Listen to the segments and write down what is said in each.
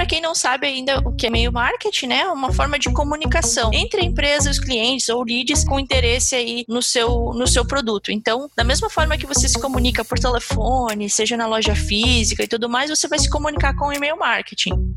para quem não sabe ainda o que é e-mail marketing, né, é uma forma de comunicação entre a empresa, os clientes ou leads com interesse aí no seu no seu produto. Então, da mesma forma que você se comunica por telefone, seja na loja física e tudo mais, você vai se comunicar com e-mail marketing.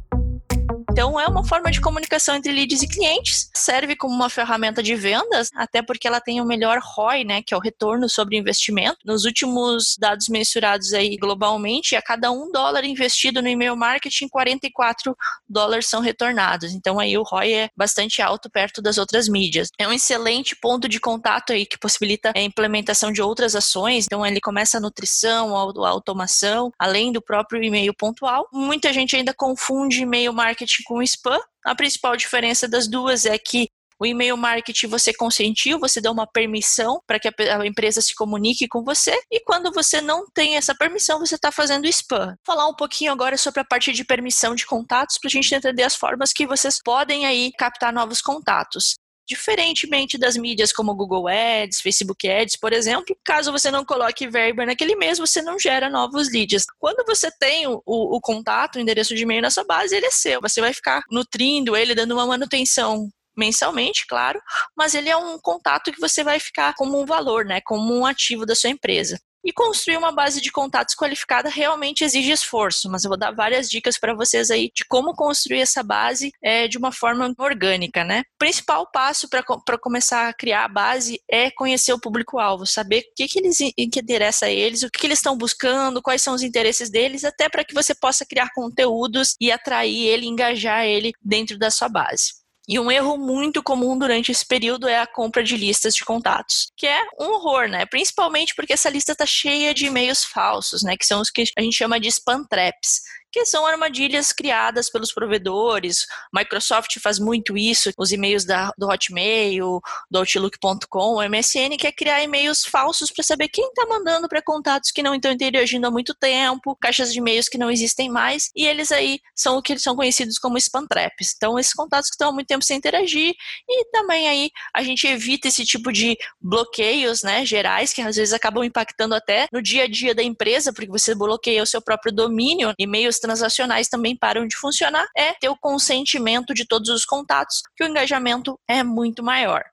Então, é uma forma de comunicação entre leads e clientes, serve como uma ferramenta de vendas, até porque ela tem o melhor ROI, né, que é o retorno sobre investimento. Nos últimos dados mensurados aí globalmente, a cada um dólar investido no e-mail marketing, 44 dólares são retornados. Então, aí o ROI é bastante alto perto das outras mídias. É um excelente ponto de contato aí que possibilita a implementação de outras ações. Então, ele começa a nutrição, a automação, além do próprio e-mail pontual. Muita gente ainda confunde e-mail marketing com spam. A principal diferença das duas é que o e-mail marketing você consentiu, você dá uma permissão para que a empresa se comunique com você, e quando você não tem essa permissão, você está fazendo spam. Vou falar um pouquinho agora sobre a parte de permissão de contatos para a gente entender as formas que vocês podem aí captar novos contatos. Diferentemente das mídias como Google Ads, Facebook Ads, por exemplo, caso você não coloque verba naquele mês, você não gera novos leads. Quando você tem o, o, o contato, o endereço de e-mail na sua base, ele é seu. Você vai ficar nutrindo ele, dando uma manutenção mensalmente, claro, mas ele é um contato que você vai ficar como um valor, né, como um ativo da sua empresa. E construir uma base de contatos qualificada realmente exige esforço, mas eu vou dar várias dicas para vocês aí de como construir essa base é, de uma forma orgânica, né? O principal passo para começar a criar a base é conhecer o público-alvo, saber o que, que, eles, interessa a eles, o que, que eles estão buscando, quais são os interesses deles, até para que você possa criar conteúdos e atrair ele, engajar ele dentro da sua base. E um erro muito comum durante esse período é a compra de listas de contatos, que é um horror, né? Principalmente porque essa lista está cheia de e-mails falsos, né? Que são os que a gente chama de spam traps, que são armadilhas criadas pelos provedores. Microsoft faz muito isso, os e-mails da, do Hotmail, do Outlook.com, MSN quer criar e-mails falsos para saber quem está mandando para contatos que não estão interagindo há muito tempo, caixas de e-mails que não existem mais, e eles aí são o que são conhecidos como spam traps. Então, esses contatos que estão há muito tempo sem interagir, e também aí a gente evita esse tipo de bloqueios, né, gerais, que às vezes acabam impactando até no dia a dia da empresa, porque você bloqueia o seu próprio domínio, e-mails transacionais também param de funcionar, é ter o consentimento de todos os contatos, que o engajamento é muito maior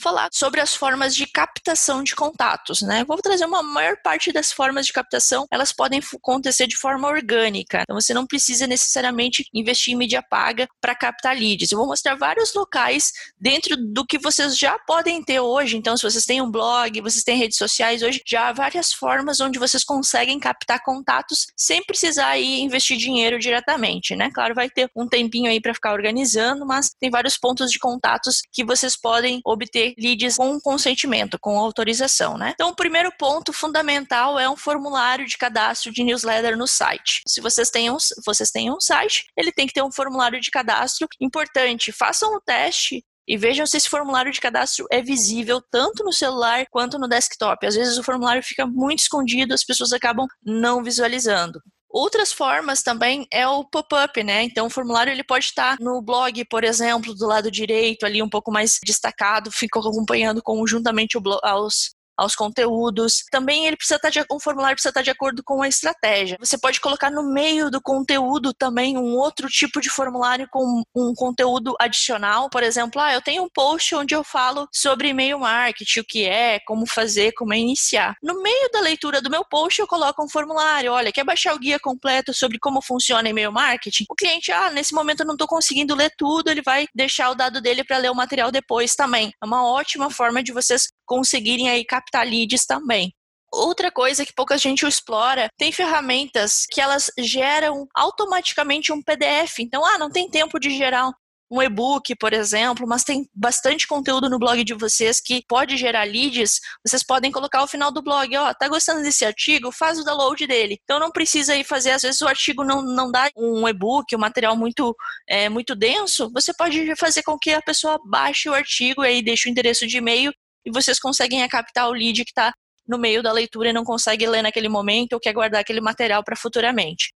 falar sobre as formas de captação de contatos, né? Vou trazer uma maior parte das formas de captação, elas podem acontecer de forma orgânica. Então você não precisa necessariamente investir em mídia paga para captar leads. Eu vou mostrar vários locais dentro do que vocês já podem ter hoje. Então se vocês têm um blog, vocês têm redes sociais, hoje já há várias formas onde vocês conseguem captar contatos sem precisar aí investir dinheiro diretamente, né? Claro, vai ter um tempinho aí para ficar organizando, mas tem vários pontos de contatos que vocês podem obter leads com consentimento, com autorização, né? Então, o primeiro ponto fundamental é um formulário de cadastro de newsletter no site. Se vocês têm um, vocês têm um site, ele tem que ter um formulário de cadastro importante. Façam o teste e vejam se esse formulário de cadastro é visível tanto no celular quanto no desktop. Às vezes o formulário fica muito escondido, as pessoas acabam não visualizando. Outras formas também é o pop-up, né? Então o formulário ele pode estar no blog, por exemplo, do lado direito, ali um pouco mais destacado, fica acompanhando conjuntamente aos aos conteúdos. Também ele precisa estar de, um formulário precisa estar de acordo com a estratégia. Você pode colocar no meio do conteúdo também um outro tipo de formulário com um conteúdo adicional. Por exemplo, ah, eu tenho um post onde eu falo sobre e-mail marketing, o que é, como fazer, como é iniciar. No meio da leitura do meu post eu coloco um formulário. Olha, quer baixar o guia completo sobre como funciona e-mail marketing? O cliente, ah, nesse momento eu não estou conseguindo ler tudo, ele vai deixar o dado dele para ler o material depois também. É uma ótima forma de vocês conseguirem aí captar leads também. Outra coisa que pouca gente explora, tem ferramentas que elas geram automaticamente um PDF. Então, ah, não tem tempo de gerar um e-book, por exemplo, mas tem bastante conteúdo no blog de vocês que pode gerar leads, vocês podem colocar ao final do blog, ó, oh, tá gostando desse artigo? Faz o download dele. Então não precisa aí fazer, às vezes o artigo não, não dá um e-book, um material muito, é, muito denso, você pode fazer com que a pessoa baixe o artigo e aí deixe o endereço de e-mail e vocês conseguem captar o lead que está no meio da leitura e não consegue ler naquele momento ou quer guardar aquele material para futuramente.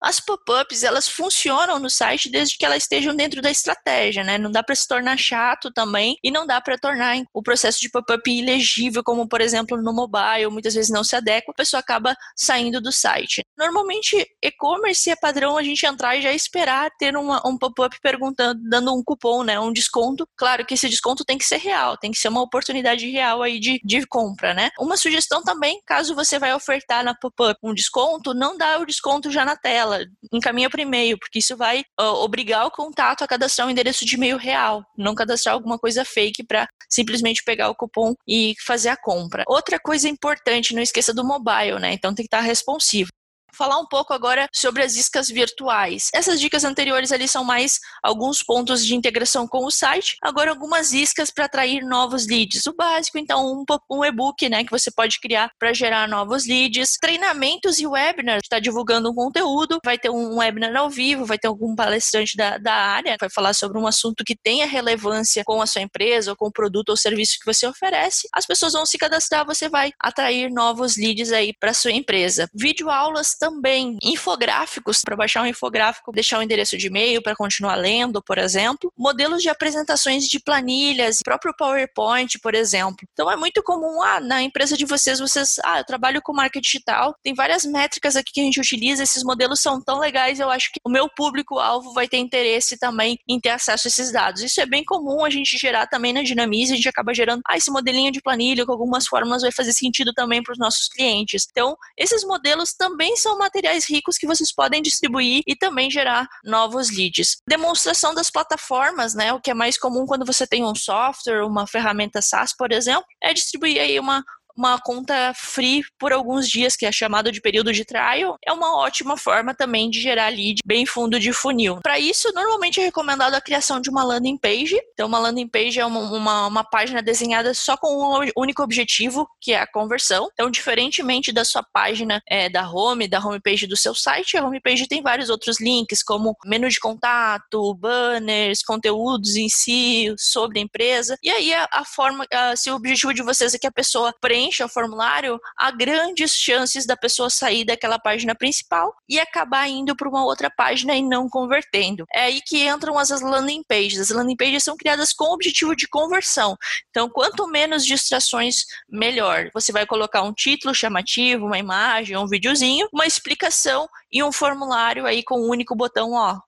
As pop-ups, elas funcionam no site desde que elas estejam dentro da estratégia, né? Não dá para se tornar chato também e não dá para tornar o processo de pop-up ilegível, como por exemplo no mobile, muitas vezes não se adequa, a pessoa acaba saindo do site. Normalmente, e-commerce é padrão a gente entrar e já esperar ter uma, um pop-up perguntando, dando um cupom, né? Um desconto. Claro que esse desconto tem que ser real, tem que ser uma oportunidade real aí de, de compra, né? Uma sugestão também, caso você vai ofertar na pop-up um desconto, não dá o desconto já na tela tela, encaminha para e-mail, porque isso vai uh, obrigar o contato a cadastrar um endereço de e-mail real, não cadastrar alguma coisa fake para simplesmente pegar o cupom e fazer a compra. Outra coisa importante, não esqueça do mobile, né? Então tem que estar responsivo falar um pouco agora sobre as iscas virtuais. Essas dicas anteriores ali são mais alguns pontos de integração com o site, agora algumas iscas para atrair novos leads. O básico, então, um, um e-book, né, que você pode criar para gerar novos leads, treinamentos e webinars, está divulgando um conteúdo, vai ter um webinar ao vivo, vai ter algum palestrante da, da área, vai falar sobre um assunto que tenha relevância com a sua empresa ou com o produto ou serviço que você oferece. As pessoas vão se cadastrar, você vai atrair novos leads aí para sua empresa. Vídeo aulas também infográficos, para baixar um infográfico, deixar o um endereço de e-mail para continuar lendo, por exemplo. Modelos de apresentações de planilhas, próprio PowerPoint, por exemplo. Então é muito comum, ah, na empresa de vocês, vocês, ah, eu trabalho com marketing digital, tem várias métricas aqui que a gente utiliza, esses modelos são tão legais, eu acho que o meu público-alvo vai ter interesse também em ter acesso a esses dados. Isso é bem comum a gente gerar também na Dinamize, a gente acaba gerando, ah, esse modelinho de planilha com algumas fórmulas vai fazer sentido também para os nossos clientes. Então, esses modelos também são são materiais ricos que vocês podem distribuir e também gerar novos leads. Demonstração das plataformas, né? O que é mais comum quando você tem um software, uma ferramenta SaaS, por exemplo, é distribuir aí uma, uma conta free por alguns dias, que é chamado de período de trial, é uma ótima forma também de gerar lead bem fundo de funil. Para isso, normalmente é recomendado a criação de uma landing page. Então, uma landing page é uma, uma, uma página desenhada só com um único objetivo, que é a conversão. Então, diferentemente da sua página é, da home, da homepage do seu site, a homepage tem vários outros links, como menu de contato, banners, conteúdos em si, sobre a empresa. E aí, a, a forma, a, se o objetivo de vocês é que a pessoa preencha preencha o formulário, há grandes chances da pessoa sair daquela página principal e acabar indo para uma outra página e não convertendo. É aí que entram as landing pages. As landing pages são criadas com o objetivo de conversão. Então, quanto menos distrações, melhor. Você vai colocar um título chamativo, uma imagem, um videozinho, uma explicação e um formulário aí com um único botão, ó,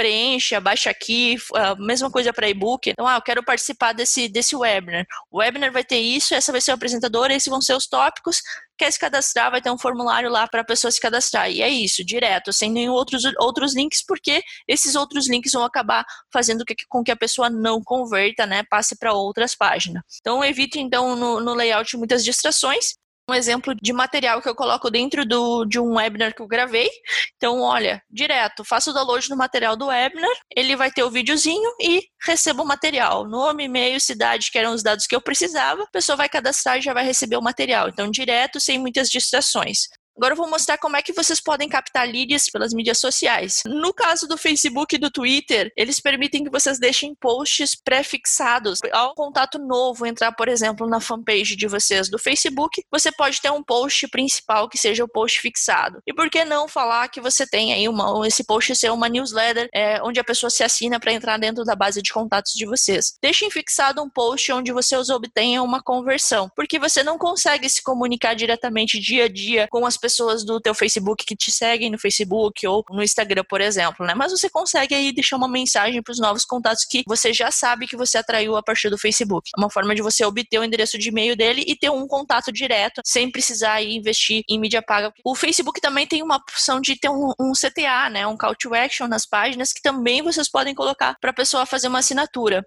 preencha, baixa aqui, a mesma coisa para e-book. Então, ah, eu quero participar desse, desse webinar. O webinar vai ter isso, essa vai ser o apresentador, esses vão ser os tópicos. Quer se cadastrar, vai ter um formulário lá para a pessoa se cadastrar. E é isso, direto, sem nenhum outros, outros links, porque esses outros links vão acabar fazendo com que a pessoa não converta, né? Passe para outras páginas. Então, evite, então, no, no layout muitas distrações um exemplo de material que eu coloco dentro do, de um webinar que eu gravei. Então, olha, direto, faço o download do material do webinar, ele vai ter o videozinho e recebo o material. Nome, e-mail, cidade, que eram os dados que eu precisava, a pessoa vai cadastrar e já vai receber o material. Então, direto, sem muitas distrações. Agora eu vou mostrar como é que vocês podem captar leads pelas mídias sociais. No caso do Facebook e do Twitter, eles permitem que vocês deixem posts pré-fixados. Ao contato novo entrar, por exemplo, na fanpage de vocês do Facebook, você pode ter um post principal que seja o post fixado. E por que não falar que você tem aí uma, esse post ser uma newsletter é, onde a pessoa se assina para entrar dentro da base de contatos de vocês? Deixem fixado um post onde vocês obtenham uma conversão, porque você não consegue se comunicar diretamente dia a dia com as pessoas pessoas do teu Facebook que te seguem no Facebook ou no Instagram, por exemplo, né? Mas você consegue aí deixar uma mensagem para os novos contatos que você já sabe que você atraiu a partir do Facebook. É uma forma de você obter o endereço de e-mail dele e ter um contato direto, sem precisar investir em mídia paga. O Facebook também tem uma opção de ter um, um CTA, né? Um call to action nas páginas que também vocês podem colocar para a pessoa fazer uma assinatura.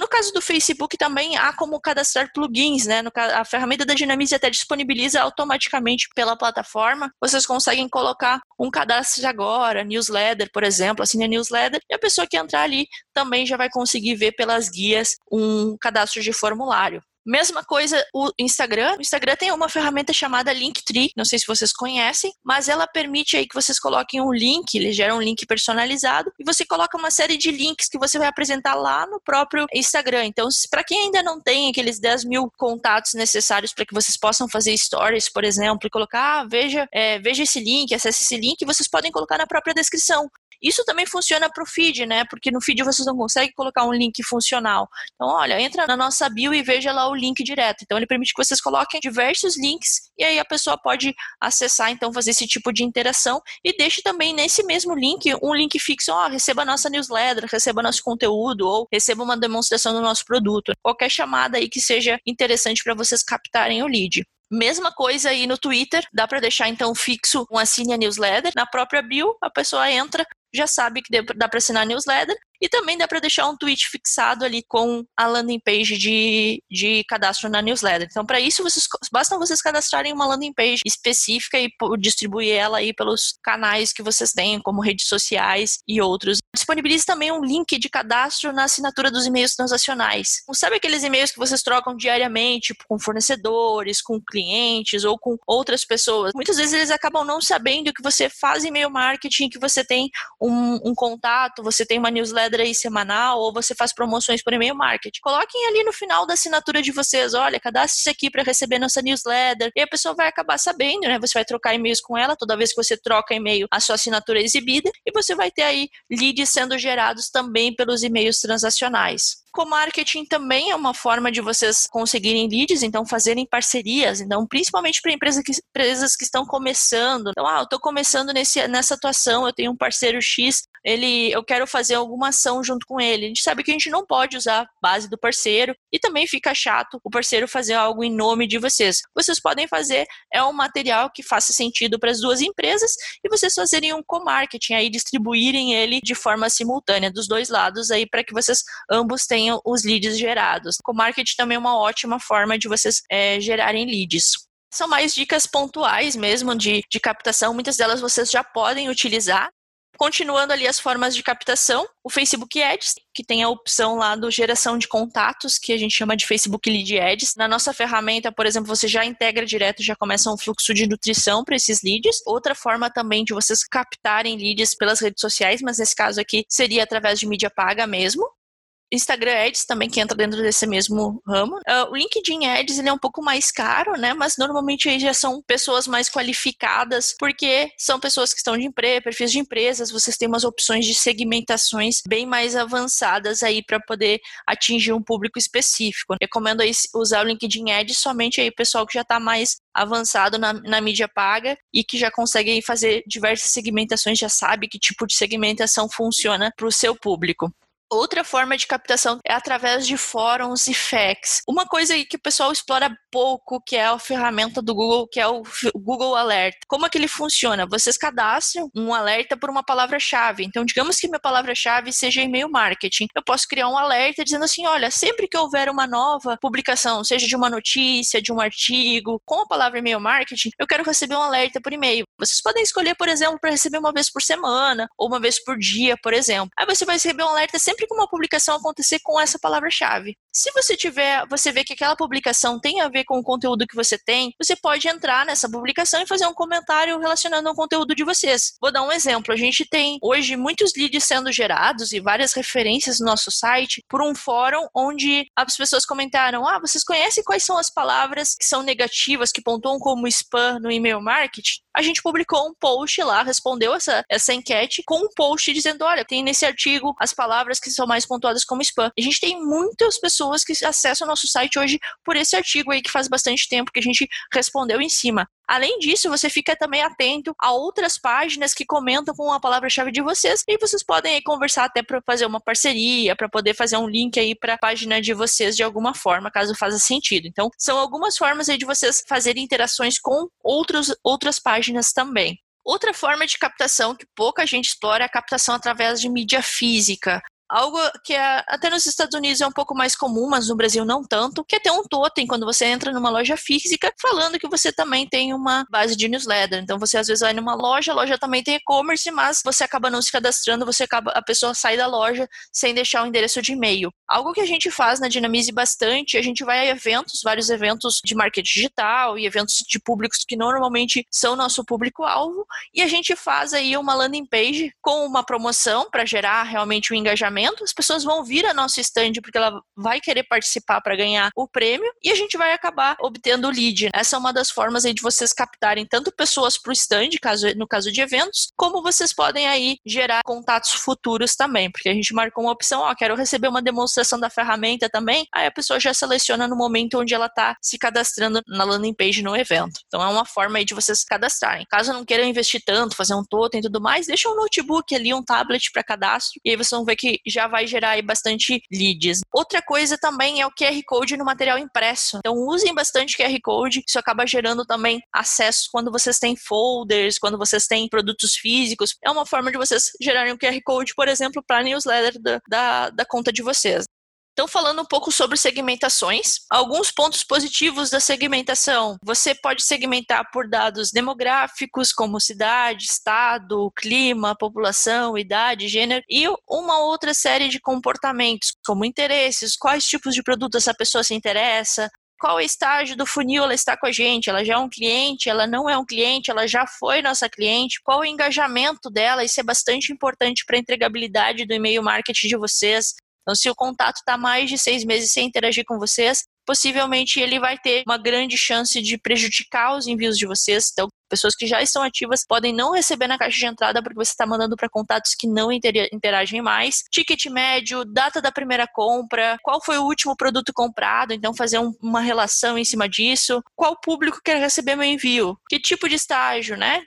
No caso do Facebook também há como cadastrar plugins, né? No, a ferramenta da Dynamize até disponibiliza automaticamente pela plataforma. Vocês conseguem colocar um cadastro agora, newsletter, por exemplo, assine a newsletter, e a pessoa que entrar ali também já vai conseguir ver pelas guias um cadastro de formulário. Mesma coisa o Instagram. O Instagram tem uma ferramenta chamada Linktree, não sei se vocês conhecem, mas ela permite aí que vocês coloquem um link, ele gera um link personalizado e você coloca uma série de links que você vai apresentar lá no próprio Instagram. Então, para quem ainda não tem aqueles 10 mil contatos necessários para que vocês possam fazer stories, por exemplo, e colocar, ah, veja, é, veja esse link, acesse esse link, vocês podem colocar na própria descrição. Isso também funciona para o feed, né? Porque no feed vocês não conseguem colocar um link funcional. Então, olha, entra na nossa bio e veja lá o link direto. Então, ele permite que vocês coloquem diversos links e aí a pessoa pode acessar, então, fazer esse tipo de interação e deixe também nesse mesmo link um link fixo, ó, receba nossa newsletter, receba nosso conteúdo ou receba uma demonstração do nosso produto. Qualquer chamada aí que seja interessante para vocês captarem o lead. Mesma coisa aí no Twitter, dá para deixar então fixo um assine a newsletter. Na própria bio, a pessoa entra, já sabe que dá para assinar a newsletter e também dá para deixar um tweet fixado ali com a landing page de, de cadastro na newsletter. Então, para isso, vocês, basta vocês cadastrarem uma landing page específica e distribuir ela aí pelos canais que vocês têm, como redes sociais e outros. Disponibilize também um link de cadastro na assinatura dos e-mails transacionais. Não sabe aqueles e-mails que vocês trocam diariamente com fornecedores, com clientes ou com outras pessoas? Muitas vezes eles acabam não sabendo que você faz e-mail marketing, que você tem um, um contato, você tem uma newsletter aí semanal ou você faz promoções por e-mail marketing. Coloquem ali no final da assinatura de vocês, olha, cadastre-se aqui para receber nossa newsletter. E a pessoa vai acabar sabendo, né? Você vai trocar e-mails com ela, toda vez que você troca e-mail, a sua assinatura é exibida e você vai ter aí leads sendo gerados também pelos e-mails transacionais. Co-marketing também é uma forma de vocês conseguirem leads, então fazerem parcerias, então principalmente para empresas que, empresas que estão começando. Então, ah, eu estou começando nesse, nessa atuação, eu tenho um parceiro X, ele, eu quero fazer alguma ação junto com ele. A gente sabe que a gente não pode usar a base do parceiro e também fica chato o parceiro fazer algo em nome de vocês. Vocês podem fazer é um material que faça sentido para as duas empresas e vocês fazerem um co-marketing aí distribuírem ele de forma simultânea dos dois lados aí para que vocês ambos tenham os leads gerados. O marketing também é uma ótima forma de vocês é, gerarem leads. São mais dicas pontuais mesmo de, de captação, muitas delas vocês já podem utilizar. Continuando ali as formas de captação, o Facebook Ads, que tem a opção lá do geração de contatos, que a gente chama de Facebook Lead Ads. Na nossa ferramenta, por exemplo, você já integra direto, já começa um fluxo de nutrição para esses leads. Outra forma também de vocês captarem leads pelas redes sociais, mas nesse caso aqui seria através de mídia paga mesmo. Instagram Ads também que entra dentro desse mesmo ramo. Uh, o LinkedIn Ads ele é um pouco mais caro, né? Mas normalmente aí já são pessoas mais qualificadas, porque são pessoas que estão de emprego, perfis de empresas, vocês têm umas opções de segmentações bem mais avançadas aí para poder atingir um público específico. Recomendo aí usar o LinkedIn Ads somente aí o pessoal que já está mais avançado na, na mídia paga e que já consegue fazer diversas segmentações, já sabe que tipo de segmentação funciona para o seu público. Outra forma de captação é através de fóruns e FAQs. Uma coisa que o pessoal explora pouco, que é a ferramenta do Google, que é o Google Alert. Como é que ele funciona? Vocês cadastram um alerta por uma palavra-chave. Então, digamos que minha palavra-chave seja e-mail marketing. Eu posso criar um alerta dizendo assim: olha, sempre que houver uma nova publicação, seja de uma notícia, de um artigo, com a palavra e-mail marketing, eu quero receber um alerta por e-mail. Vocês podem escolher, por exemplo, para receber uma vez por semana ou uma vez por dia, por exemplo. Aí você vai receber um alerta sempre sempre que uma publicação acontecer com essa palavra-chave. Se você tiver, você vê que aquela publicação tem a ver com o conteúdo que você tem, você pode entrar nessa publicação e fazer um comentário relacionando ao conteúdo de vocês. Vou dar um exemplo. A gente tem hoje muitos leads sendo gerados e várias referências no nosso site por um fórum onde as pessoas comentaram: "Ah, vocês conhecem quais são as palavras que são negativas, que pontuam como spam no e-mail marketing?" A gente publicou um post lá, respondeu essa essa enquete com um post dizendo: "Olha, tem nesse artigo as palavras que são mais pontuadas como spam. A gente tem muitas pessoas que acessam o nosso site hoje por esse artigo aí que faz bastante tempo que a gente respondeu em cima. Além disso, você fica também atento a outras páginas que comentam com a palavra-chave de vocês e vocês podem aí conversar até para fazer uma parceria, para poder fazer um link aí para a página de vocês de alguma forma, caso faça sentido. Então, são algumas formas aí de vocês fazerem interações com outros, outras páginas também. Outra forma de captação que pouca gente explora é a captação através de mídia física. Algo que é, até nos Estados Unidos é um pouco mais comum, mas no Brasil não tanto, que é ter um totem quando você entra numa loja física falando que você também tem uma base de newsletter. Então você às vezes vai numa loja, a loja também tem e-commerce, mas você acaba não se cadastrando, você acaba a pessoa sai da loja sem deixar o endereço de e-mail. Algo que a gente faz na Dinamize bastante, a gente vai a eventos, vários eventos de marketing digital e eventos de públicos que normalmente são nosso público-alvo, e a gente faz aí uma landing page com uma promoção para gerar realmente o um engajamento as pessoas vão vir a nosso stand porque ela vai querer participar para ganhar o prêmio e a gente vai acabar obtendo o lead. Essa é uma das formas aí de vocês captarem tanto pessoas para o stand, caso, no caso de eventos, como vocês podem aí gerar contatos futuros também, porque a gente marcou uma opção, ó, quero receber uma demonstração da ferramenta também, aí a pessoa já seleciona no momento onde ela está se cadastrando na landing page no evento. Então é uma forma aí de vocês cadastrarem. Caso não queiram investir tanto, fazer um totem e tudo mais, deixa um notebook ali, um tablet para cadastro, e aí vocês vão ver que já vai gerar aí bastante leads. Outra coisa também é o QR Code no material impresso. Então usem bastante QR Code, isso acaba gerando também acesso quando vocês têm folders, quando vocês têm produtos físicos. É uma forma de vocês gerarem um QR Code, por exemplo, para a newsletter da, da, da conta de vocês. Então, falando um pouco sobre segmentações, alguns pontos positivos da segmentação. Você pode segmentar por dados demográficos, como cidade, estado, clima, população, idade, gênero, e uma outra série de comportamentos, como interesses, quais tipos de produtos essa pessoa se interessa, qual estágio do funil ela está com a gente, ela já é um cliente, ela não é um cliente, ela já foi nossa cliente, qual o engajamento dela, isso é bastante importante para a entregabilidade do e-mail marketing de vocês. Então, se o contato está mais de seis meses sem interagir com vocês, possivelmente ele vai ter uma grande chance de prejudicar os envios de vocês. Então, pessoas que já estão ativas podem não receber na caixa de entrada porque você está mandando para contatos que não interagem mais. Ticket médio, data da primeira compra, qual foi o último produto comprado, então fazer um, uma relação em cima disso. Qual público quer receber meu envio? Que tipo de estágio, né?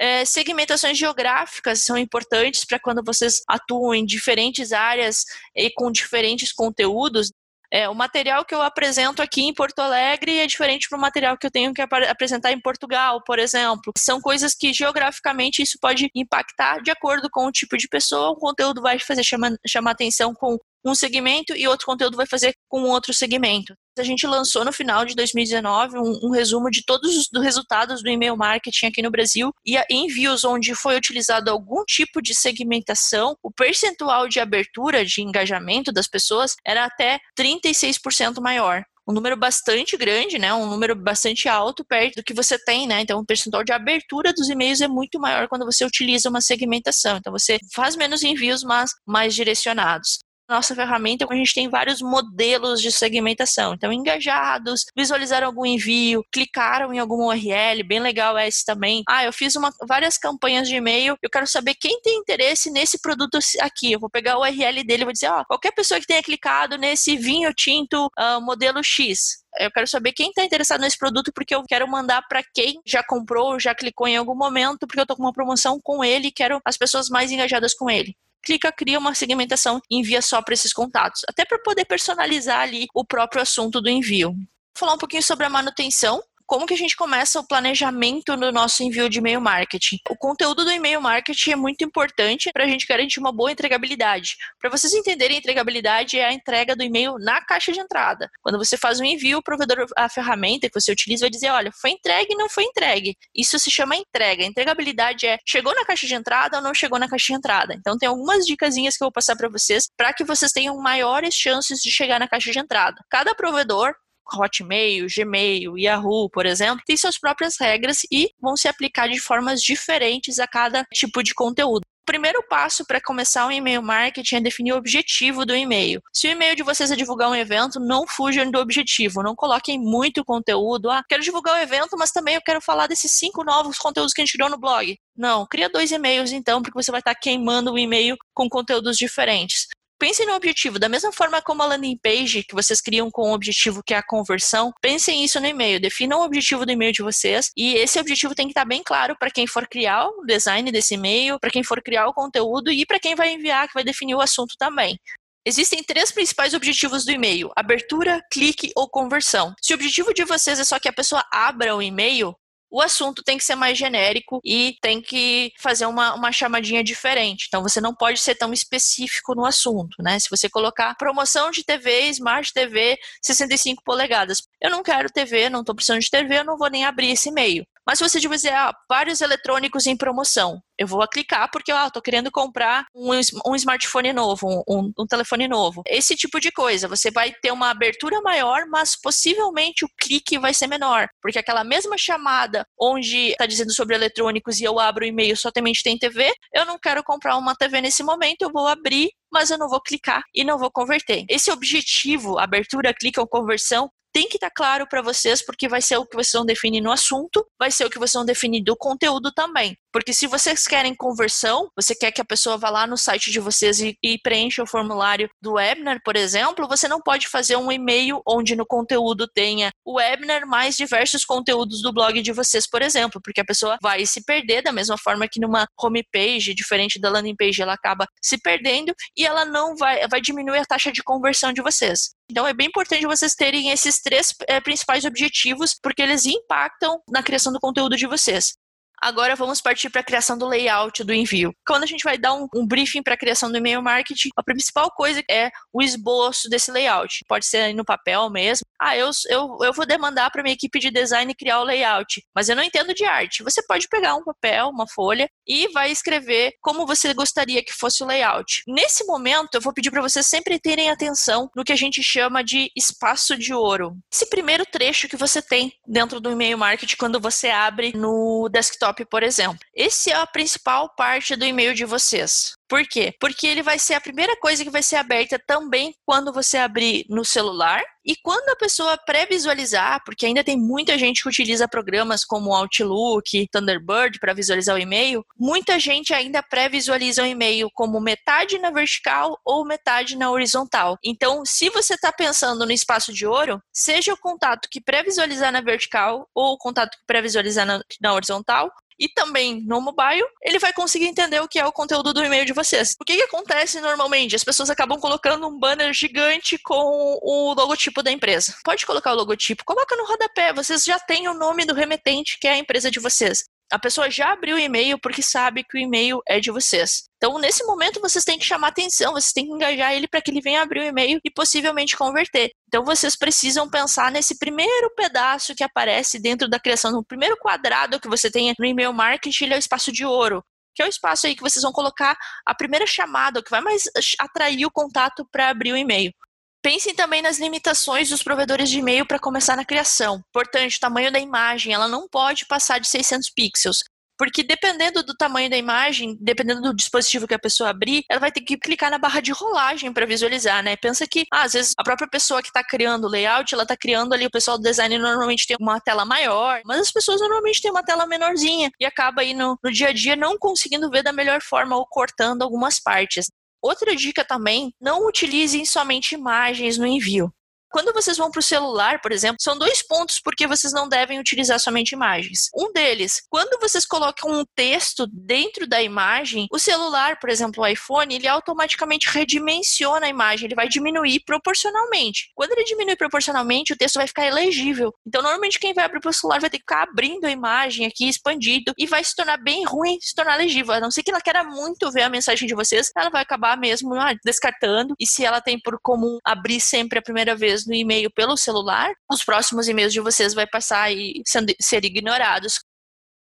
É, segmentações geográficas são importantes para quando vocês atuam em diferentes áreas e com diferentes conteúdos. É, o material que eu apresento aqui em Porto Alegre é diferente do material que eu tenho que ap apresentar em Portugal, por exemplo. São coisas que geograficamente isso pode impactar de acordo com o tipo de pessoa. O conteúdo vai fazer chamar, chamar atenção com um segmento e outro conteúdo vai fazer com outro segmento. A gente lançou no final de 2019 um, um resumo de todos os resultados do e-mail marketing aqui no Brasil e envios onde foi utilizado algum tipo de segmentação, o percentual de abertura, de engajamento das pessoas era até 36% maior um número bastante grande, né? Um número bastante alto perto do que você tem, né? Então, o percentual de abertura dos e-mails é muito maior quando você utiliza uma segmentação. Então, você faz menos envios, mas mais direcionados nossa ferramenta, a gente tem vários modelos de segmentação. Então, engajados, visualizaram algum envio, clicaram em alguma URL, bem legal esse também. Ah, eu fiz uma, várias campanhas de e-mail, eu quero saber quem tem interesse nesse produto aqui. Eu vou pegar a URL dele e vou dizer, ó, qualquer pessoa que tenha clicado nesse vinho tinto uh, modelo X, eu quero saber quem está interessado nesse produto porque eu quero mandar para quem já comprou, já clicou em algum momento, porque eu estou com uma promoção com ele e quero as pessoas mais engajadas com ele clica, cria uma segmentação e envia só para esses contatos, até para poder personalizar ali o próprio assunto do envio. Falar um pouquinho sobre a manutenção como que a gente começa o planejamento no nosso envio de e-mail marketing? O conteúdo do e-mail marketing é muito importante para a gente garantir uma boa entregabilidade. Para vocês entenderem, entregabilidade é a entrega do e-mail na caixa de entrada. Quando você faz um envio, o provedor, a ferramenta que você utiliza vai dizer, olha, foi entregue, não foi entregue. Isso se chama entrega. entregabilidade é chegou na caixa de entrada ou não chegou na caixa de entrada. Então tem algumas dicasinhas que eu vou passar para vocês para que vocês tenham maiores chances de chegar na caixa de entrada. Cada provedor Hotmail, Gmail, Yahoo, por exemplo, têm suas próprias regras e vão se aplicar de formas diferentes a cada tipo de conteúdo. O primeiro passo para começar um e-mail marketing é definir o objetivo do e-mail. Se o e-mail de vocês é divulgar um evento, não fujam do objetivo, não coloquem muito conteúdo. Ah, quero divulgar o um evento, mas também eu quero falar desses cinco novos conteúdos que a gente criou no blog. Não, cria dois e-mails então, porque você vai estar queimando o e-mail com conteúdos diferentes. Pensem no objetivo, da mesma forma como a landing page que vocês criam com o objetivo que é a conversão, pensem isso no e-mail, definam o objetivo do e-mail de vocês e esse objetivo tem que estar bem claro para quem for criar o design desse e-mail, para quem for criar o conteúdo e para quem vai enviar, que vai definir o assunto também. Existem três principais objetivos do e-mail: abertura, clique ou conversão. Se o objetivo de vocês é só que a pessoa abra o e-mail, o assunto tem que ser mais genérico e tem que fazer uma, uma chamadinha diferente. Então você não pode ser tão específico no assunto, né? Se você colocar promoção de TV, Smart TV 65 polegadas, eu não quero TV, não estou precisando de TV, eu não vou nem abrir esse e-mail. Mas se você dizer, ah, vários eletrônicos em promoção, eu vou clicar porque ah, estou querendo comprar um, um smartphone novo, um, um, telefone novo. Esse tipo de coisa, você vai ter uma abertura maior, mas possivelmente o clique vai ser menor, porque aquela mesma chamada onde está dizendo sobre eletrônicos e eu abro o e-mail somente tem TV, eu não quero comprar uma TV nesse momento, eu vou abrir mas eu não vou clicar e não vou converter. Esse objetivo, abertura, clique ou conversão, tem que estar tá claro para vocês, porque vai ser o que vocês vão definir no assunto, vai ser o que vocês vão definir do conteúdo também. Porque se vocês querem conversão, você quer que a pessoa vá lá no site de vocês e, e preencha o formulário do webinar, por exemplo, você não pode fazer um e-mail onde no conteúdo tenha o webinar mais diversos conteúdos do blog de vocês, por exemplo, porque a pessoa vai se perder da mesma forma que numa homepage, diferente da landing page, ela acaba se perdendo e ela não vai, vai diminuir a taxa de conversão de vocês. Então é bem importante vocês terem esses três é, principais objetivos, porque eles impactam na criação do conteúdo de vocês. Agora vamos partir para a criação do layout do envio. Quando a gente vai dar um, um briefing para a criação do e-mail marketing, a principal coisa é o esboço desse layout. Pode ser no papel mesmo. Ah, eu, eu, eu vou demandar para minha equipe de design criar o layout, mas eu não entendo de arte. Você pode pegar um papel, uma folha e vai escrever como você gostaria que fosse o layout. Nesse momento, eu vou pedir para vocês sempre terem atenção no que a gente chama de espaço de ouro. Esse primeiro trecho que você tem dentro do e-mail marketing quando você abre no desktop desktop, por exemplo. Esse é a principal parte do e-mail de vocês. Por quê? Porque ele vai ser a primeira coisa que vai ser aberta também quando você abrir no celular e quando a pessoa pré-visualizar, porque ainda tem muita gente que utiliza programas como Outlook, Thunderbird para visualizar o e-mail, muita gente ainda pré-visualiza o e-mail como metade na vertical ou metade na horizontal. Então, se você está pensando no espaço de ouro, seja o contato que pré-visualizar na vertical ou o contato que pré-visualizar na, na horizontal, e também no mobile, ele vai conseguir entender o que é o conteúdo do e-mail de vocês. O que, que acontece normalmente? As pessoas acabam colocando um banner gigante com o logotipo da empresa. Pode colocar o logotipo, coloca no rodapé, vocês já têm o nome do remetente, que é a empresa de vocês a pessoa já abriu o e-mail porque sabe que o e-mail é de vocês. Então, nesse momento, vocês têm que chamar atenção, vocês têm que engajar ele para que ele venha abrir o e-mail e possivelmente converter. Então, vocês precisam pensar nesse primeiro pedaço que aparece dentro da criação, no primeiro quadrado que você tem no e-mail marketing, ele é o espaço de ouro que é o espaço aí que vocês vão colocar a primeira chamada, que vai mais atrair o contato para abrir o e-mail. Pensem também nas limitações dos provedores de e-mail para começar na criação. Portanto, o tamanho da imagem, ela não pode passar de 600 pixels. Porque dependendo do tamanho da imagem, dependendo do dispositivo que a pessoa abrir, ela vai ter que clicar na barra de rolagem para visualizar, né? Pensa que, ah, às vezes, a própria pessoa que está criando o layout, ela está criando ali, o pessoal do design normalmente tem uma tela maior, mas as pessoas normalmente têm uma tela menorzinha e acaba aí no, no dia a dia não conseguindo ver da melhor forma ou cortando algumas partes. Outra dica também, não utilizem somente imagens no envio. Quando vocês vão para o celular, por exemplo, são dois pontos porque vocês não devem utilizar somente imagens. Um deles, quando vocês colocam um texto dentro da imagem, o celular, por exemplo, o iPhone, ele automaticamente redimensiona a imagem, ele vai diminuir proporcionalmente. Quando ele diminui proporcionalmente, o texto vai ficar elegível. Então, normalmente, quem vai abrir o celular vai ter que ficar abrindo a imagem aqui, expandido, e vai se tornar bem ruim, se tornar legível. A não ser que ela queira muito ver a mensagem de vocês, ela vai acabar mesmo ah, descartando. E se ela tem por comum abrir sempre a primeira vez no e-mail pelo celular, os próximos e-mails de vocês vai passar e ser ignorados.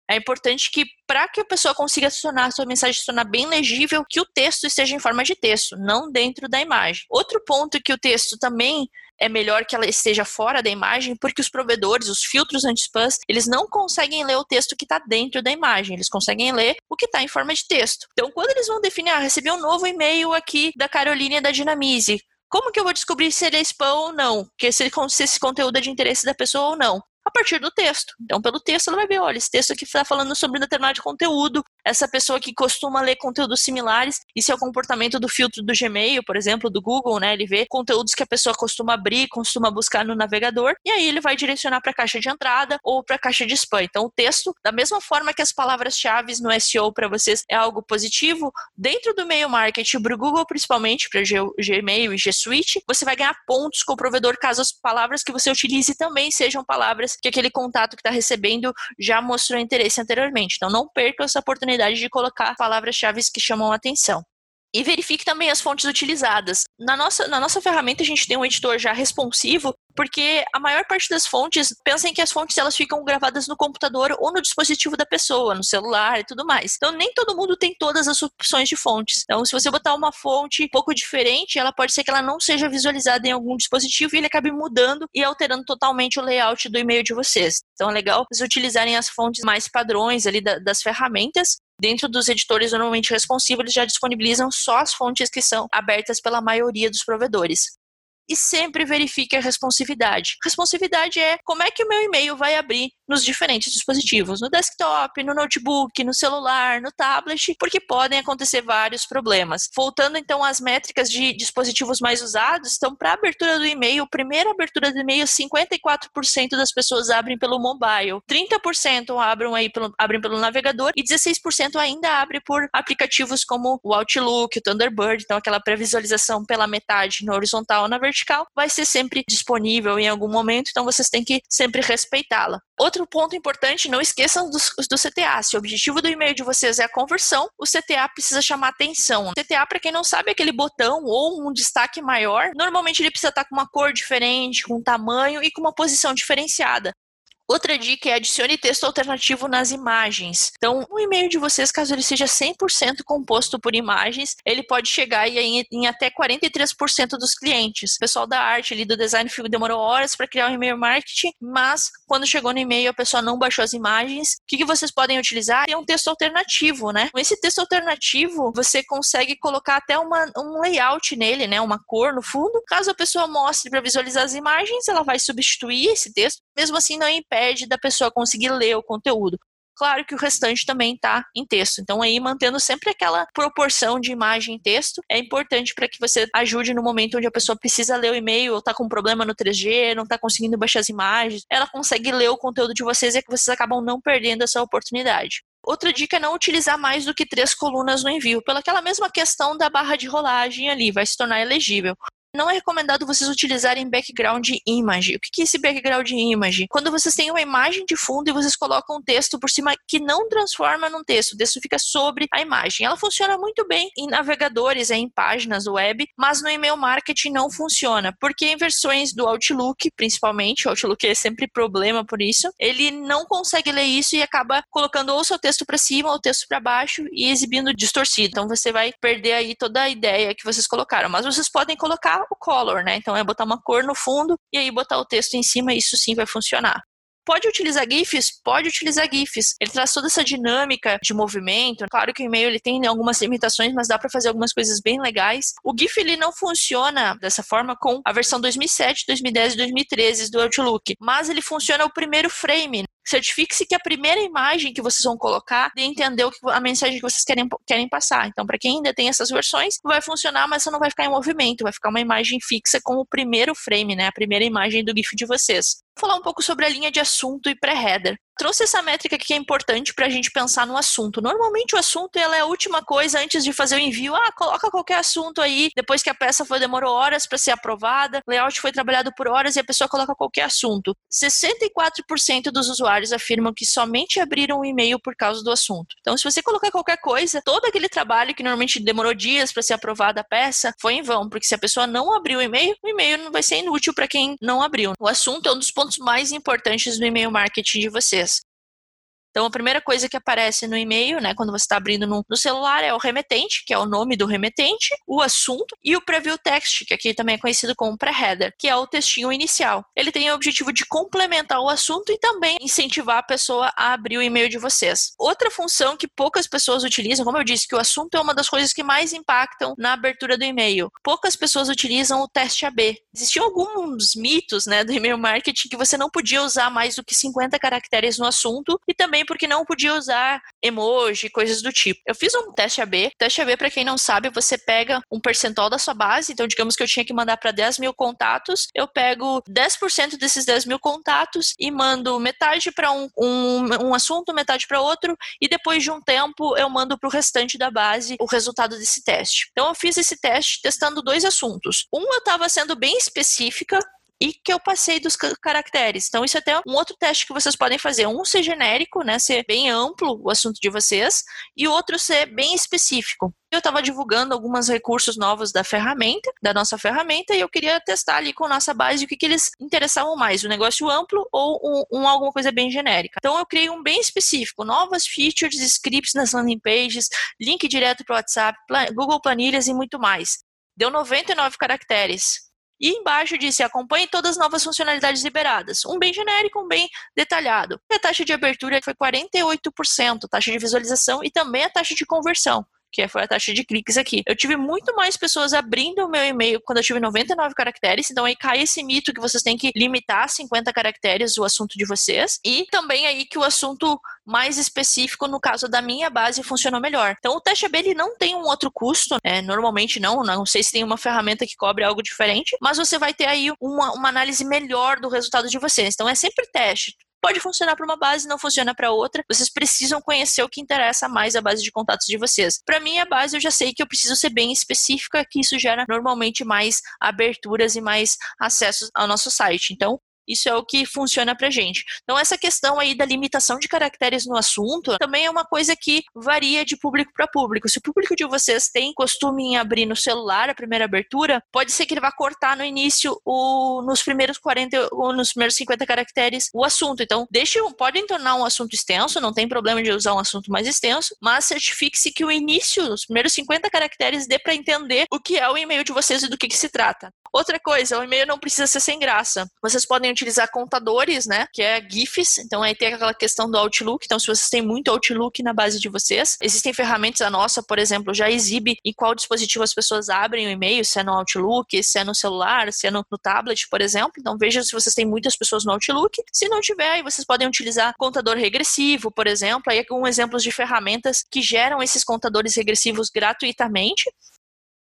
É importante que, para que a pessoa consiga se tornar, a sua mensagem se tornar bem legível, que o texto esteja em forma de texto, não dentro da imagem. Outro ponto que o texto também é melhor que ela esteja fora da imagem, porque os provedores, os filtros anti-spam, eles não conseguem ler o texto que está dentro da imagem, eles conseguem ler o que está em forma de texto. Então, quando eles vão definir, ah, recebi um novo e-mail aqui da Caroline da Dinamize, como que eu vou descobrir se ele é spam ou não? Que se, se esse conteúdo é de interesse da pessoa ou não? A partir do texto. Então, pelo texto, ela vai ver, olha, esse texto aqui está falando sobre um determinado conteúdo, essa pessoa que costuma ler conteúdos similares, isso é o comportamento do filtro do Gmail, por exemplo, do Google, né? Ele vê conteúdos que a pessoa costuma abrir, costuma buscar no navegador, e aí ele vai direcionar para a caixa de entrada ou para a caixa de spam. Então, o texto, da mesma forma que as palavras-chave no SEO para vocês é algo positivo, dentro do e-mail marketing, para o Google principalmente, para Gmail e G Suite, você vai ganhar pontos com o provedor caso as palavras que você utilize também sejam palavras que aquele contato que está recebendo já mostrou interesse anteriormente. Então, não perca essa oportunidade de colocar palavras-chave que chamam a atenção. E verifique também as fontes utilizadas. Na nossa, na nossa ferramenta, a gente tem um editor já responsivo, porque a maior parte das fontes, pensem que as fontes elas ficam gravadas no computador ou no dispositivo da pessoa, no celular e tudo mais. Então, nem todo mundo tem todas as opções de fontes. Então, se você botar uma fonte um pouco diferente, ela pode ser que ela não seja visualizada em algum dispositivo e ele acabe mudando e alterando totalmente o layout do e-mail de vocês. Então, é legal vocês utilizarem as fontes mais padrões ali das ferramentas Dentro dos editores normalmente responsivos, eles já disponibilizam só as fontes que são abertas pela maioria dos provedores e sempre verifique a responsividade. Responsividade é como é que o meu e-mail vai abrir nos diferentes dispositivos, no desktop, no notebook, no celular, no tablet, porque podem acontecer vários problemas. Voltando então às métricas de dispositivos mais usados, então para abertura do e-mail, primeira abertura do e-mail, 54% das pessoas abrem pelo mobile, 30% abrem aí pelo, abrem pelo navegador e 16% ainda abrem por aplicativos como o Outlook, o Thunderbird, então aquela previsualização pela metade na horizontal ou na vertical vai ser sempre disponível em algum momento, então vocês têm que sempre respeitá-la. Outro ponto importante, não esqueçam do, do CTA. Se o objetivo do e-mail de vocês é a conversão, o CTA precisa chamar atenção. O CTA, para quem não sabe, é aquele botão ou um destaque maior. Normalmente ele precisa estar com uma cor diferente, com um tamanho e com uma posição diferenciada. Outra dica é adicione texto alternativo nas imagens. Então, o e-mail de vocês, caso ele seja 100% composto por imagens, ele pode chegar em, em até 43% dos clientes. O pessoal da arte ali do design demorou horas para criar um e-mail marketing, mas quando chegou no e-mail a pessoa não baixou as imagens. O que, que vocês podem utilizar? É um texto alternativo, né? Com esse texto alternativo, você consegue colocar até uma, um layout nele, né? Uma cor no fundo. Caso a pessoa mostre para visualizar as imagens, ela vai substituir esse texto. Mesmo assim, não impede da pessoa conseguir ler o conteúdo. Claro que o restante também está em texto. Então, aí, mantendo sempre aquela proporção de imagem e texto, é importante para que você ajude no momento onde a pessoa precisa ler o e-mail ou está com problema no 3G, não está conseguindo baixar as imagens. Ela consegue ler o conteúdo de vocês e é que vocês acabam não perdendo essa oportunidade. Outra dica é não utilizar mais do que três colunas no envio, pelaquela mesma questão da barra de rolagem ali, vai se tornar elegível não é recomendado vocês utilizarem background image. O que é esse background image? Quando vocês têm uma imagem de fundo e vocês colocam um texto por cima que não transforma num texto, o texto fica sobre a imagem. Ela funciona muito bem em navegadores, em páginas web, mas no e-mail marketing não funciona, porque em versões do Outlook, principalmente, o Outlook é sempre problema por isso, ele não consegue ler isso e acaba colocando ou seu texto para cima ou o texto para baixo e exibindo distorcido. Então você vai perder aí toda a ideia que vocês colocaram, mas vocês podem colocar o color, né? Então é botar uma cor no fundo e aí botar o texto em cima, isso sim vai funcionar. Pode utilizar GIFs? Pode utilizar GIFs. Ele traz toda essa dinâmica de movimento. Claro que o e-mail ele tem algumas limitações, mas dá para fazer algumas coisas bem legais. O GIF ele não funciona dessa forma com a versão 2007, 2010 e 2013 do Outlook, mas ele funciona o primeiro frame. Certifique-se que a primeira imagem que vocês vão colocar de entender a mensagem que vocês querem, querem passar. Então, para quem ainda tem essas versões, vai funcionar, mas você não vai ficar em movimento, vai ficar uma imagem fixa com o primeiro frame, né? A primeira imagem do GIF de vocês. Falar um pouco sobre a linha de assunto e pré-header trouxe essa métrica que é importante para a gente pensar no assunto. Normalmente o assunto ela é a última coisa antes de fazer o envio. Ah, coloca qualquer assunto aí, depois que a peça foi demorou horas para ser aprovada, layout foi trabalhado por horas e a pessoa coloca qualquer assunto. 64% dos usuários afirmam que somente abriram o e-mail por causa do assunto. Então, se você colocar qualquer coisa, todo aquele trabalho que normalmente demorou dias para ser aprovada a peça foi em vão, porque se a pessoa não abriu o e-mail, o e-mail não vai ser inútil para quem não abriu. O assunto é um dos pontos mais importantes do e-mail marketing de você. Então, a primeira coisa que aparece no e-mail, né, quando você está abrindo no, no, celular, é o remetente, que é o nome do remetente, o assunto e o preview text, que aqui também é conhecido como pré-header, que é o textinho inicial. Ele tem o objetivo de complementar o assunto e também incentivar a pessoa a abrir o e-mail de vocês. Outra função que poucas pessoas utilizam, como eu disse, que o assunto é uma das coisas que mais impactam na abertura do e-mail. Poucas pessoas utilizam o teste AB. Existiam alguns mitos, né, do e-mail marketing que você não podia usar mais do que 50 caracteres no assunto e também também porque não podia usar emoji, coisas do tipo. Eu fiz um teste AB. Teste AB, para quem não sabe, você pega um percentual da sua base. Então, digamos que eu tinha que mandar para 10 mil contatos, eu pego 10% desses 10 mil contatos e mando metade para um, um, um assunto, metade para outro, e depois de um tempo eu mando para o restante da base o resultado desse teste. Então, eu fiz esse teste testando dois assuntos. Um, eu estava sendo bem específica e que eu passei dos caracteres. Então, isso é até um outro teste que vocês podem fazer. Um ser genérico, né, ser bem amplo o assunto de vocês, e outro ser bem específico. Eu estava divulgando alguns recursos novos da ferramenta, da nossa ferramenta, e eu queria testar ali com a nossa base o que, que eles interessavam mais, o negócio amplo ou um, um, alguma coisa bem genérica. Então, eu criei um bem específico, novas features, scripts nas landing pages, link direto para o WhatsApp, Google Planilhas e muito mais. Deu 99 caracteres. E embaixo disse: acompanhe todas as novas funcionalidades liberadas. Um bem genérico, um bem detalhado. A taxa de abertura foi 48%, taxa de visualização e também a taxa de conversão que foi a taxa de cliques aqui. Eu tive muito mais pessoas abrindo o meu e-mail quando eu tive 99 caracteres, então aí cai esse mito que vocês têm que limitar 50 caracteres o assunto de vocês, e também aí que o assunto mais específico, no caso da minha base, funcionou melhor. Então, o teste AB ele não tem um outro custo, né? normalmente não, não sei se tem uma ferramenta que cobre algo diferente, mas você vai ter aí uma, uma análise melhor do resultado de vocês. Então, é sempre teste pode funcionar para uma base, não funciona para outra. Vocês precisam conhecer o que interessa mais a base de contatos de vocês. Para mim, a base eu já sei que eu preciso ser bem específica, que isso gera normalmente mais aberturas e mais acessos ao nosso site. Então, isso é o que funciona pra gente. Então, essa questão aí da limitação de caracteres no assunto também é uma coisa que varia de público para público. Se o público de vocês tem costume em abrir no celular a primeira abertura, pode ser que ele vá cortar no início o, nos primeiros 40 ou nos primeiros 50 caracteres o assunto. Então, deixe, podem tornar um assunto extenso, não tem problema de usar um assunto mais extenso, mas certifique-se que o início, os primeiros 50 caracteres, dê para entender o que é o e-mail de vocês e do que, que se trata. Outra coisa, o e-mail não precisa ser sem graça. Vocês podem utilizar contadores, né? Que é GIFs. Então aí tem aquela questão do Outlook. Então, se vocês têm muito Outlook na base de vocês, existem ferramentas, a nossa, por exemplo, já exibe em qual dispositivo as pessoas abrem o e-mail, se é no Outlook, se é no celular, se é no, no tablet, por exemplo. Então veja se vocês têm muitas pessoas no Outlook. Se não tiver, aí vocês podem utilizar contador regressivo, por exemplo. Aí é um exemplos de ferramentas que geram esses contadores regressivos gratuitamente.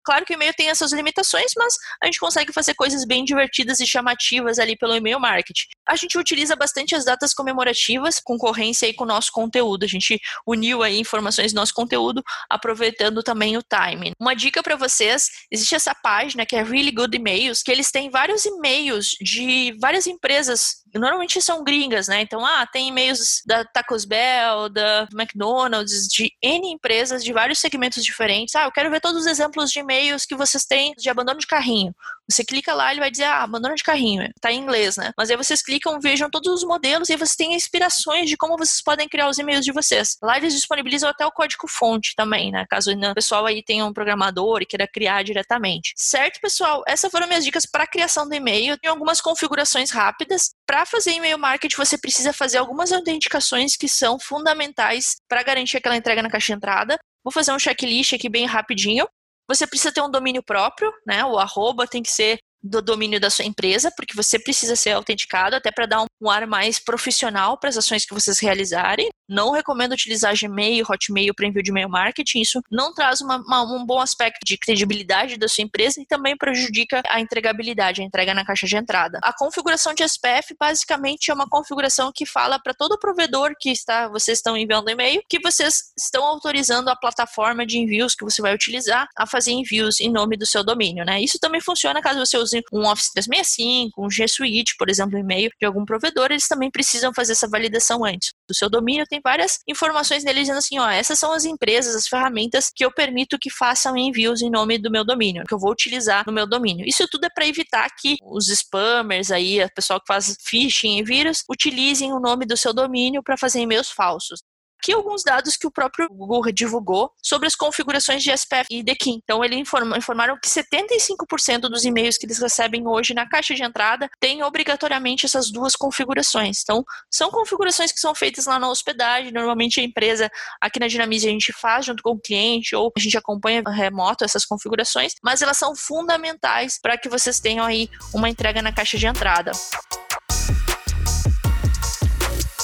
Claro que o e-mail tem essas limitações, mas a gente consegue fazer coisas bem divertidas e chamativas ali pelo e-mail marketing. A gente utiliza bastante as datas comemorativas, concorrência aí com o nosso conteúdo. A gente uniu aí informações do nosso conteúdo, aproveitando também o timing. Uma dica para vocês, existe essa página que é Really Good Emails, que eles têm vários e-mails de várias empresas normalmente são gringas, né? Então, ah, tem e-mails da Tacos Bell, da McDonald's, de N empresas de vários segmentos diferentes. Ah, eu quero ver todos os exemplos de e-mails que vocês têm de abandono de carrinho. Você clica lá, ele vai dizer, ah, abandono de carrinho. Tá em inglês, né? Mas aí vocês clicam, vejam todos os modelos e vocês têm inspirações de como vocês podem criar os e-mails de vocês. Lá eles disponibilizam até o código-fonte também, né? Caso o pessoal aí tenha um programador e queira criar diretamente. Certo, pessoal? Essas foram minhas dicas para criação do e-mail. Tem algumas configurações rápidas. Para fazer e-mail marketing, você precisa fazer algumas autenticações que são fundamentais para garantir aquela entrega na caixa de entrada. Vou fazer um checklist aqui bem rapidinho. Você precisa ter um domínio próprio, né? O arroba tem que ser do domínio da sua empresa, porque você precisa ser autenticado até para dar um, ar mais profissional para as ações que vocês realizarem. Não recomendo utilizar Gmail, Hotmail para envio de e-mail marketing. Isso não traz uma, uma, um bom aspecto de credibilidade da sua empresa e também prejudica a entregabilidade, a entrega na caixa de entrada. A configuração de SPF basicamente é uma configuração que fala para todo provedor que está, vocês estão enviando e-mail que vocês estão autorizando a plataforma de envios que você vai utilizar a fazer envios em nome do seu domínio, né? Isso também funciona caso você use use um Office 365, um G Suite, por exemplo, e-mail de algum provedor, eles também precisam fazer essa validação antes. Do seu domínio tem várias informações nele dizendo assim, ó, essas são as empresas, as ferramentas que eu permito que façam envios em nome do meu domínio, que eu vou utilizar no meu domínio. Isso tudo é para evitar que os spammers aí, o pessoal que faz phishing e vírus, utilizem o nome do seu domínio para fazer e-mails falsos aqui alguns dados que o próprio Google divulgou sobre as configurações de SPF e DKIM. Então, eles informaram que 75% dos e-mails que eles recebem hoje na caixa de entrada têm obrigatoriamente essas duas configurações. Então, são configurações que são feitas lá na hospedagem. Normalmente, a empresa, aqui na Dinamize, a gente faz junto com o cliente ou a gente acompanha remoto essas configurações, mas elas são fundamentais para que vocês tenham aí uma entrega na caixa de entrada.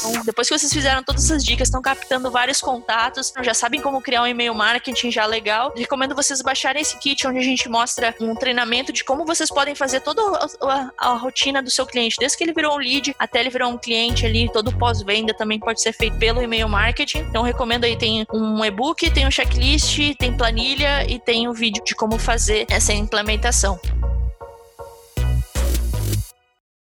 Então, depois que vocês fizeram todas essas dicas, estão captando vários contatos, já sabem como criar um e-mail marketing já legal, recomendo vocês baixarem esse kit onde a gente mostra um treinamento de como vocês podem fazer toda a, a, a rotina do seu cliente, desde que ele virou um lead até ele virar um cliente ali, todo pós-venda também pode ser feito pelo e-mail marketing. Então, recomendo aí, tem um e-book, tem um checklist, tem planilha e tem um vídeo de como fazer essa implementação.